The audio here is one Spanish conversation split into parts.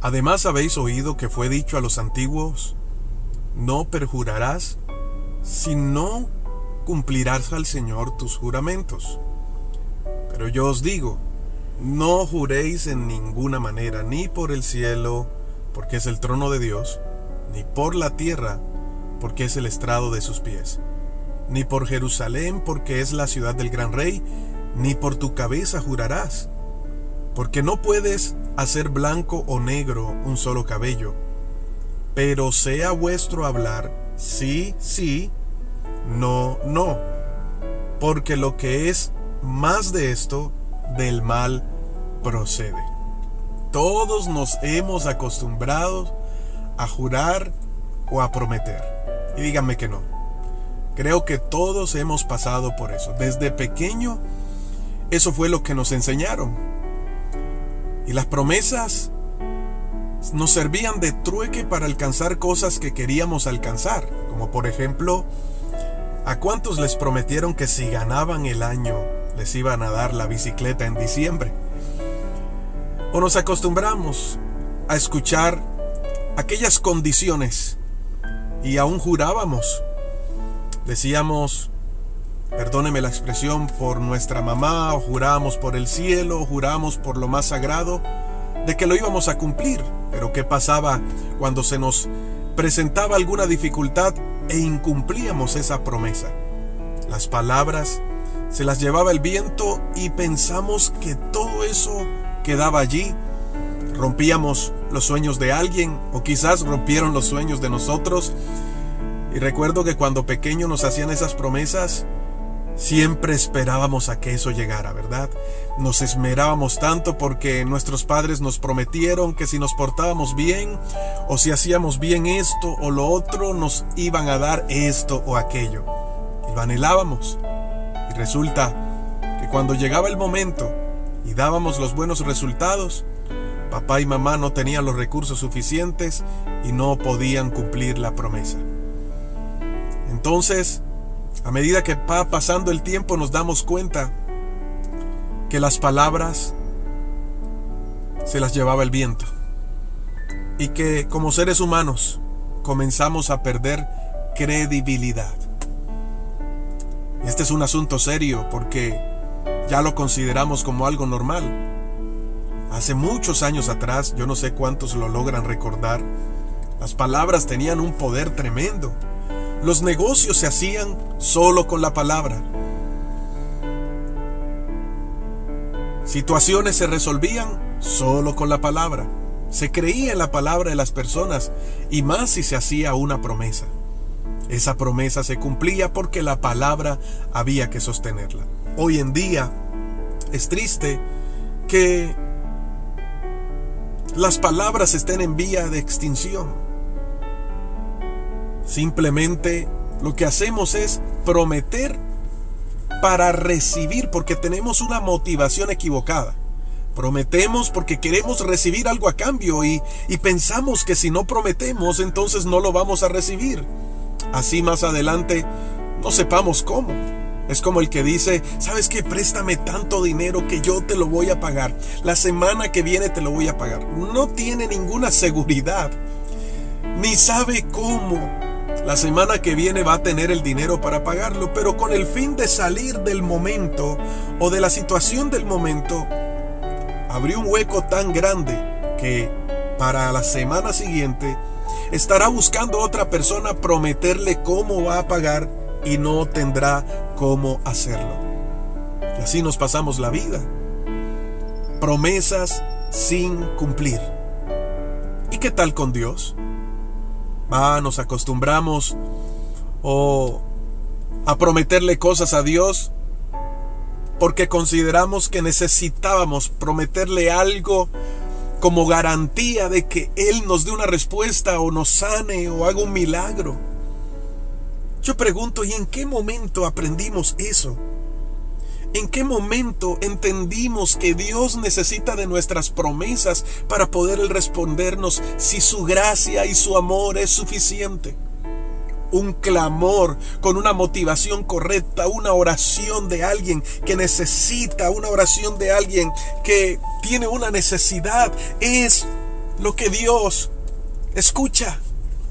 Además habéis oído que fue dicho a los antiguos, no perjurarás, si no cumplirás al Señor tus juramentos. Pero yo os digo, no juréis en ninguna manera, ni por el cielo, porque es el trono de Dios, ni por la tierra, porque es el estrado de sus pies, ni por Jerusalén, porque es la ciudad del gran rey, ni por tu cabeza jurarás, porque no puedes hacer blanco o negro un solo cabello, pero sea vuestro hablar sí, sí, no, no, porque lo que es más de esto, del mal procede. Todos nos hemos acostumbrado a jurar o a prometer. Y díganme que no. Creo que todos hemos pasado por eso. Desde pequeño, eso fue lo que nos enseñaron. Y las promesas nos servían de trueque para alcanzar cosas que queríamos alcanzar. Como por ejemplo, ¿a cuántos les prometieron que si ganaban el año les iban a dar la bicicleta en diciembre? O nos acostumbramos a escuchar aquellas condiciones y aún jurábamos. Decíamos, perdóneme la expresión, por nuestra mamá, o jurábamos por el cielo, o jurábamos por lo más sagrado, de que lo íbamos a cumplir. Pero ¿qué pasaba cuando se nos presentaba alguna dificultad e incumplíamos esa promesa? Las palabras se las llevaba el viento y pensamos que todo eso quedaba allí. Rompíamos los sueños de alguien o quizás rompieron los sueños de nosotros. Y recuerdo que cuando pequeño nos hacían esas promesas, siempre esperábamos a que eso llegara, ¿verdad? Nos esmerábamos tanto porque nuestros padres nos prometieron que si nos portábamos bien o si hacíamos bien esto o lo otro, nos iban a dar esto o aquello. Y lo anhelábamos. Y resulta que cuando llegaba el momento y dábamos los buenos resultados, papá y mamá no tenían los recursos suficientes y no podían cumplir la promesa. Entonces, a medida que va pasando el tiempo nos damos cuenta que las palabras se las llevaba el viento y que como seres humanos comenzamos a perder credibilidad. Este es un asunto serio porque ya lo consideramos como algo normal. Hace muchos años atrás, yo no sé cuántos lo logran recordar, las palabras tenían un poder tremendo. Los negocios se hacían solo con la palabra. Situaciones se resolvían solo con la palabra. Se creía en la palabra de las personas y más si se hacía una promesa. Esa promesa se cumplía porque la palabra había que sostenerla. Hoy en día es triste que las palabras estén en vía de extinción. Simplemente lo que hacemos es prometer para recibir porque tenemos una motivación equivocada. Prometemos porque queremos recibir algo a cambio y, pensamos que si no prometemos entonces no lo vamos a recibir. Así más adelante no sepamos cómo. Es como el que dice, ¿sabes qué? Préstame tanto dinero que yo te lo voy a pagar. La semana que viene te lo voy a pagar. No tiene ninguna seguridad. Ni sabe cómo. La semana que viene va a tener el dinero para pagarlo, pero con el fin de salir del momento o de la situación del momento, abrió un hueco tan grande que para la semana siguiente estará buscando otra persona prometerle cómo va a pagar y no tendrá cómo hacerlo. Y así nos pasamos la vida. Promesas sin cumplir. ¿Y qué tal con Dios? Ah, nos acostumbramos o a prometerle cosas a Dios porque consideramos que necesitábamos prometerle algo como garantía de que Él nos dé una respuesta o nos sane o haga un milagro. Yo pregunto, ¿y en qué momento aprendimos eso? ¿En qué momento entendimos que Dios necesita de nuestras promesas para poder respondernos si su gracia y su amor es suficiente? Un clamor con una motivación correcta, una oración de alguien que necesita, una oración de alguien que tiene una necesidad, es lo que Dios escucha.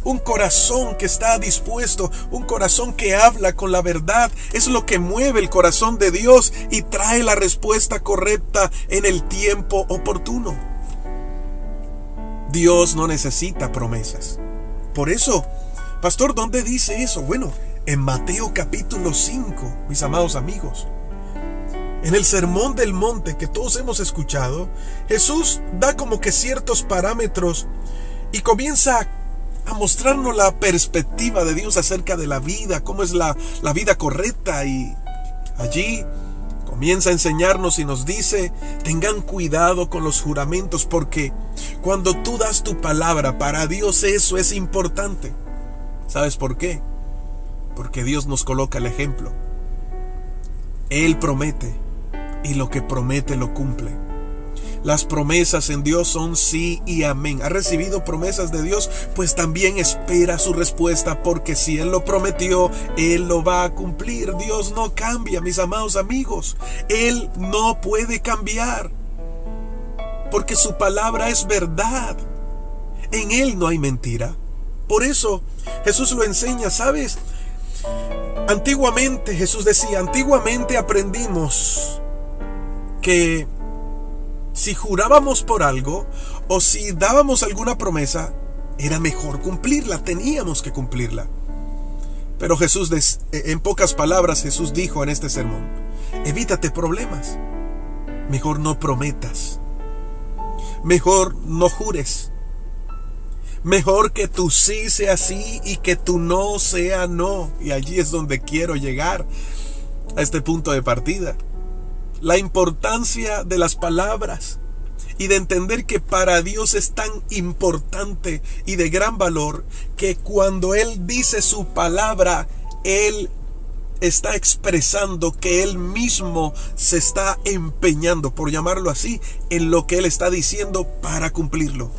Un corazón que está dispuesto, un corazón que habla con la verdad, es lo que mueve el corazón de Dios y trae la respuesta correcta en el tiempo oportuno. Dios no necesita promesas. Por eso, pastor, ¿dónde dice eso? Bueno, en Mateo capítulo 5, mis amados amigos. En el sermón del monte que todos hemos escuchado, Jesús da como que ciertos parámetros y comienza a mostrarnos la perspectiva de Dios acerca de la vida, cómo es la, la vida correcta y allí comienza a enseñarnos y nos dice, tengan cuidado con los juramentos porque cuando tú das tu palabra para Dios eso es importante. ¿Sabes por qué? Porque Dios nos coloca el ejemplo. Él promete y lo que promete lo cumple. Las promesas en Dios son sí y amén. ¿Ha recibido promesas de Dios? Pues también espera su respuesta porque si Él lo prometió, Él lo va a cumplir. Dios no cambia, mis amados amigos. Él no puede cambiar porque su palabra es verdad. En Él no hay mentira. Por eso Jesús lo enseña, ¿sabes? Antiguamente, Jesús decía, antiguamente aprendimos que si jurábamos por algo o si dábamos alguna promesa, era mejor cumplirla, teníamos que cumplirla. Pero Jesús, en pocas palabras, Jesús dijo en este sermón, evítate problemas, mejor no prometas, mejor no jures, mejor que tu sí sea sí y que tu no sea no. Y allí es donde quiero llegar, a este punto de partida la importancia de las palabras y de entender que para Dios es tan importante y de gran valor que cuando Él dice su palabra, Él está expresando que Él mismo se está empeñando, por llamarlo así, en lo que Él está diciendo para cumplirlo.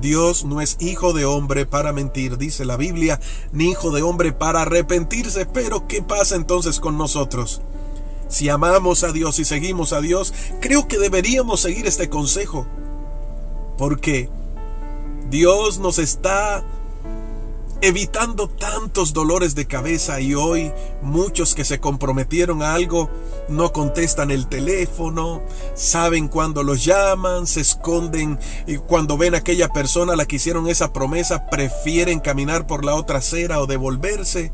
Dios no es hijo de hombre para mentir, dice la Biblia, ni hijo de hombre para arrepentirse, pero ¿qué pasa entonces con nosotros? Si amamos a Dios y seguimos a Dios, creo que deberíamos seguir este consejo. Porque Dios nos está evitando tantos dolores de cabeza y hoy muchos que se comprometieron a algo no contestan el teléfono, saben cuando los llaman, se esconden y cuando ven a aquella persona a la que hicieron esa promesa prefieren caminar por la otra acera o devolverse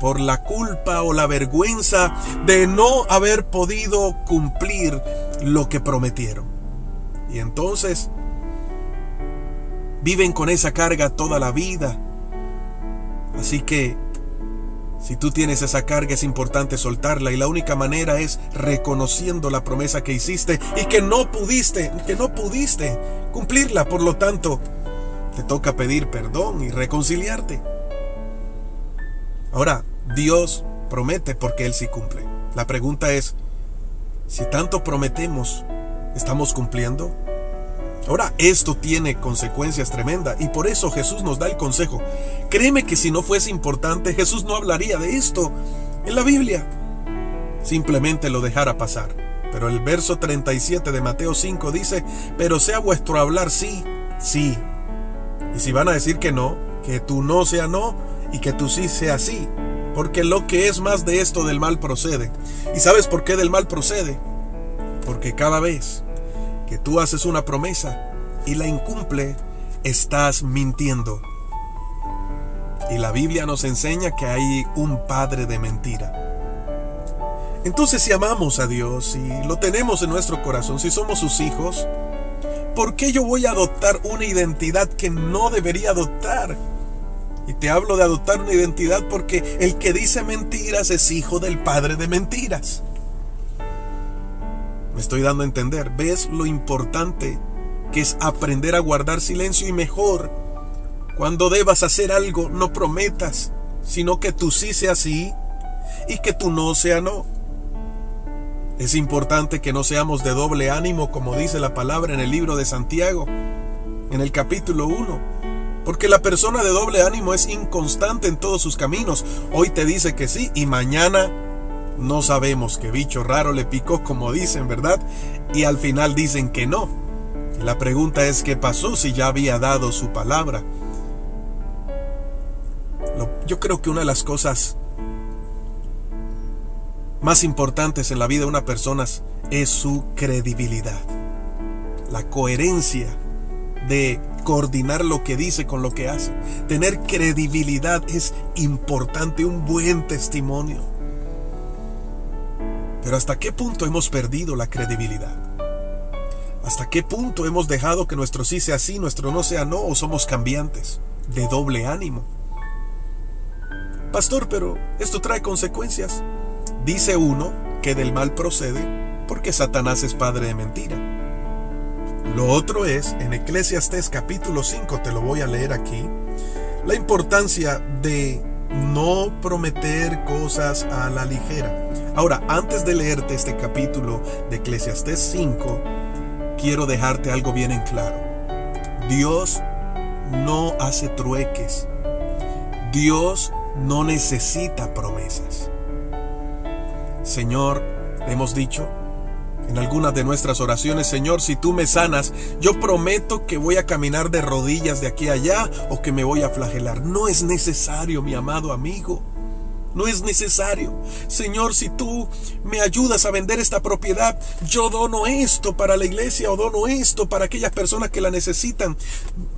por la culpa o la vergüenza de no haber podido cumplir lo que prometieron. Y entonces viven con esa carga toda la vida. Así que si tú tienes esa carga es importante soltarla y la única manera es reconociendo la promesa que hiciste y que no pudiste, que no pudiste cumplirla. Por lo tanto, te toca pedir perdón y reconciliarte. Ahora, Dios promete porque Él sí cumple. La pregunta es, si tanto prometemos, ¿estamos cumpliendo? Ahora, esto tiene consecuencias tremendas y por eso Jesús nos da el consejo. Créeme que si no fuese importante, Jesús no hablaría de esto en la Biblia. Simplemente lo dejara pasar. Pero el verso 37 de Mateo 5 dice, pero sea vuestro hablar sí, sí. Y si van a decir que no, que tú no sea no, y que tú sí sea sí, porque lo que es más de esto del mal procede. ¿Y sabes por qué del mal procede? Porque cada vez que tú haces una promesa y la incumple, estás mintiendo. Y la Biblia nos enseña que hay un padre de mentira. Entonces si amamos a Dios y lo tenemos en nuestro corazón, si somos sus hijos, ¿por qué yo voy a adoptar una identidad que no debería adoptar? Y te hablo de adoptar una identidad porque el que dice mentiras es hijo del padre de mentiras. Me estoy dando a entender. ¿Ves lo importante que es aprender a guardar silencio y mejor? Cuando debas hacer algo, no prometas, sino que tú sí sea sí y que tú no sea no. Es importante que no seamos de doble ánimo, como dice la palabra en el libro de Santiago, en el capítulo 1 porque la persona de doble ánimo es inconstante en todos sus caminos. Hoy te dice que sí y mañana no sabemos qué bicho raro le picó, como dicen, ¿verdad? Y al final dicen que no. La pregunta es qué pasó si ya había dado su palabra. Yo creo que una de las cosas más importantes en la vida de una persona es su credibilidad. La coherencia de coordinar lo que dice con lo que hace. Tener credibilidad es importante, un buen testimonio. Pero ¿hasta qué punto hemos perdido la credibilidad? ¿Hasta qué punto hemos dejado que nuestro sí sea sí, nuestro no sea no o somos cambiantes, de doble ánimo? Pastor, pero esto trae consecuencias. Dice uno que del mal procede porque Satanás es padre de mentira. Lo otro es, en Eclesiastés capítulo 5, te lo voy a leer aquí, la importancia de no prometer cosas a la ligera. Ahora, antes de leerte este capítulo de Eclesiastés 5, quiero dejarte algo bien en claro. Dios no hace trueques. Dios no necesita promesas. Señor, hemos dicho en algunas de nuestras oraciones, Señor, si tú me sanas, yo prometo que voy a caminar de rodillas de aquí a allá o que me voy a flagelar. No es necesario, mi amado amigo. No es necesario. Señor, si tú me ayudas a vender esta propiedad, yo dono esto para la iglesia o dono esto para aquellas personas que la necesitan.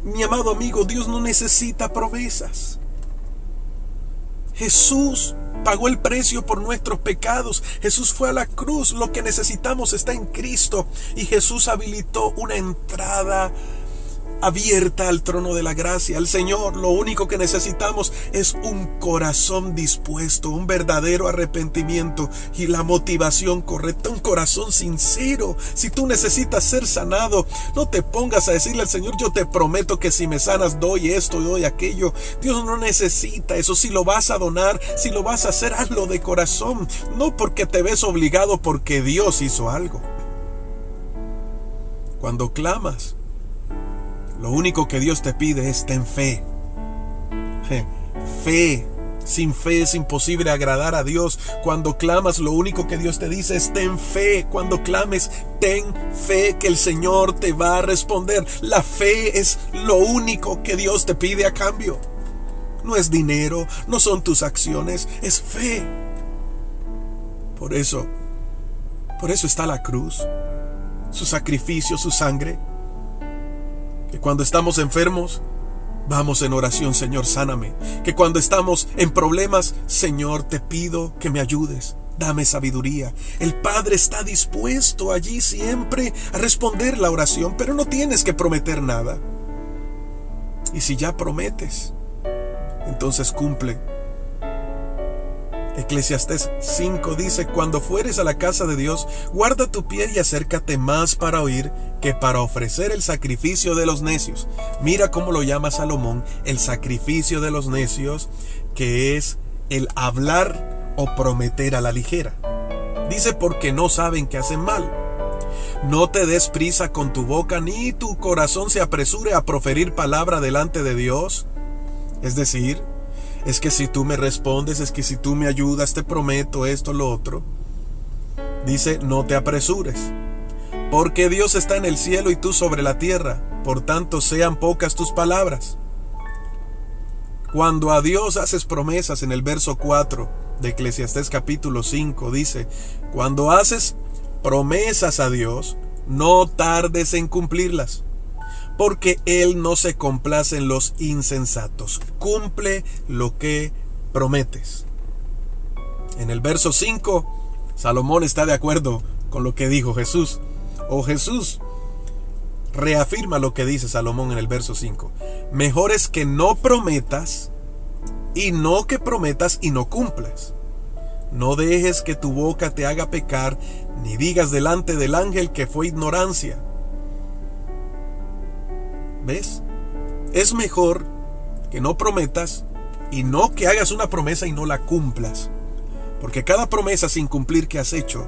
Mi amado amigo, Dios no necesita promesas. Jesús pagó el precio por nuestros pecados. Jesús fue a la cruz. Lo que necesitamos está en Cristo. Y Jesús habilitó una entrada abierta al trono de la gracia, al Señor. Lo único que necesitamos es un corazón dispuesto, un verdadero arrepentimiento y la motivación correcta, un corazón sincero. Si tú necesitas ser sanado, no te pongas a decirle al Señor, yo te prometo que si me sanas doy esto, doy aquello. Dios no necesita eso. Si lo vas a donar, si lo vas a hacer, hazlo de corazón, no porque te ves obligado, porque Dios hizo algo. Cuando clamas, lo único que Dios te pide es ten fe. Fe. Sin fe es imposible agradar a Dios. Cuando clamas, lo único que Dios te dice es ten fe. Cuando clames, ten fe que el Señor te va a responder. La fe es lo único que Dios te pide a cambio. No es dinero, no son tus acciones, es fe. Por eso, por eso está la cruz, su sacrificio, su sangre que cuando estamos enfermos, vamos en oración, Señor, sáname. Que cuando estamos en problemas, Señor, te pido que me ayudes. Dame sabiduría. El Padre está dispuesto allí siempre a responder la oración, pero no tienes que prometer nada. Y si ya prometes, entonces cumple Eclesiastés 5 dice, cuando fueres a la casa de Dios, guarda tu pie y acércate más para oír que para ofrecer el sacrificio de los necios. Mira cómo lo llama Salomón, el sacrificio de los necios, que es el hablar o prometer a la ligera. Dice porque no saben que hacen mal. No te des prisa con tu boca, ni tu corazón se apresure a proferir palabra delante de Dios. Es decir, es que si tú me respondes, es que si tú me ayudas, te prometo esto, lo otro. Dice, no te apresures, porque Dios está en el cielo y tú sobre la tierra, por tanto sean pocas tus palabras. Cuando a Dios haces promesas en el verso 4 de Eclesiastés capítulo 5, dice, cuando haces promesas a Dios, no tardes en cumplirlas porque Él no se complace en los insensatos. Cumple lo que prometes. En el verso 5, Salomón está de acuerdo con lo que dijo Jesús. O Jesús reafirma lo que dice Salomón en el verso 5. Mejor es que no prometas y no que prometas y no cumplas. No dejes que tu boca te haga pecar, ni digas delante del ángel que fue ignorancia ¿Ves? Es mejor que no prometas y no que hagas una promesa y no la cumplas. Porque cada promesa sin cumplir que has hecho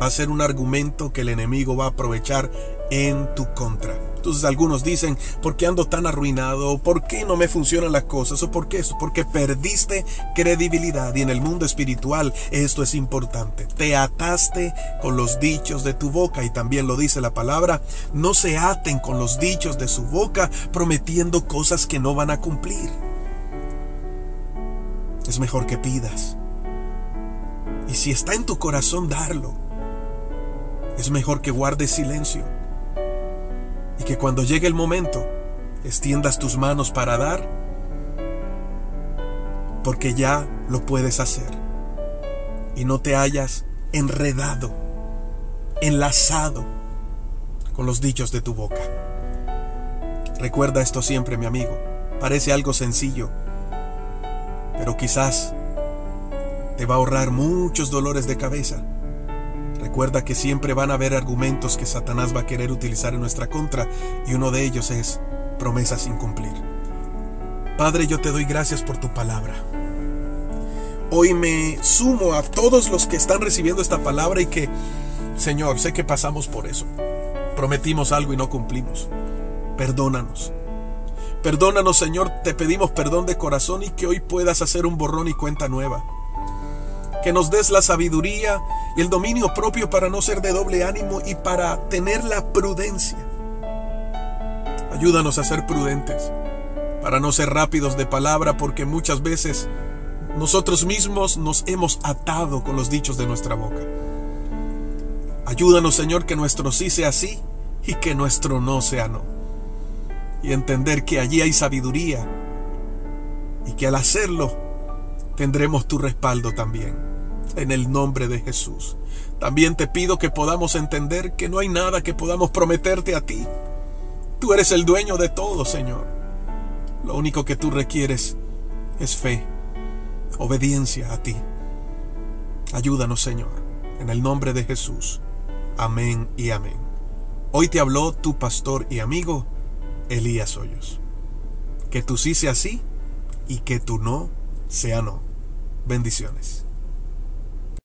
va a ser un argumento que el enemigo va a aprovechar en tu contra. Entonces algunos dicen, ¿por qué ando tan arruinado? ¿Por qué no me funcionan las cosas? ¿O por qué eso? Porque perdiste credibilidad y en el mundo espiritual esto es importante. Te ataste con los dichos de tu boca y también lo dice la palabra, no se aten con los dichos de su boca prometiendo cosas que no van a cumplir. Es mejor que pidas. Y si está en tu corazón darlo, es mejor que guardes silencio y que cuando llegue el momento extiendas tus manos para dar, porque ya lo puedes hacer y no te hayas enredado, enlazado con los dichos de tu boca. Recuerda esto siempre, mi amigo. Parece algo sencillo, pero quizás te va a ahorrar muchos dolores de cabeza Recuerda que siempre van a haber argumentos que Satanás va a querer utilizar en nuestra contra y uno de ellos es promesas sin cumplir. Padre, yo te doy gracias por tu palabra. Hoy me sumo a todos los que están recibiendo esta palabra y que, Señor, sé que pasamos por eso. Prometimos algo y no cumplimos. Perdónanos. Perdónanos, Señor, te pedimos perdón de corazón y que hoy puedas hacer un borrón y cuenta nueva que nos des la sabiduría y el dominio propio para no ser de doble ánimo y para tener la prudencia. Ayúdanos a ser prudentes, para no ser rápidos de palabra, porque muchas veces nosotros mismos nos hemos atado con los dichos de nuestra boca. Ayúdanos, Señor, que nuestro sí sea sí y que nuestro no sea no. Y entender que allí hay sabiduría y que al hacerlo tendremos tu respaldo también en el nombre de Jesús. También te pido que podamos entender que no hay nada que podamos prometerte a ti. Tú eres el dueño de todo, Señor. Lo único que tú requieres es fe, obediencia a ti. Ayúdanos, Señor, en el nombre de Jesús. Amén y amén. Hoy te habló tu pastor y amigo, Elías Hoyos. Que tú sí sea sí y que tu no sea no. Bendiciones.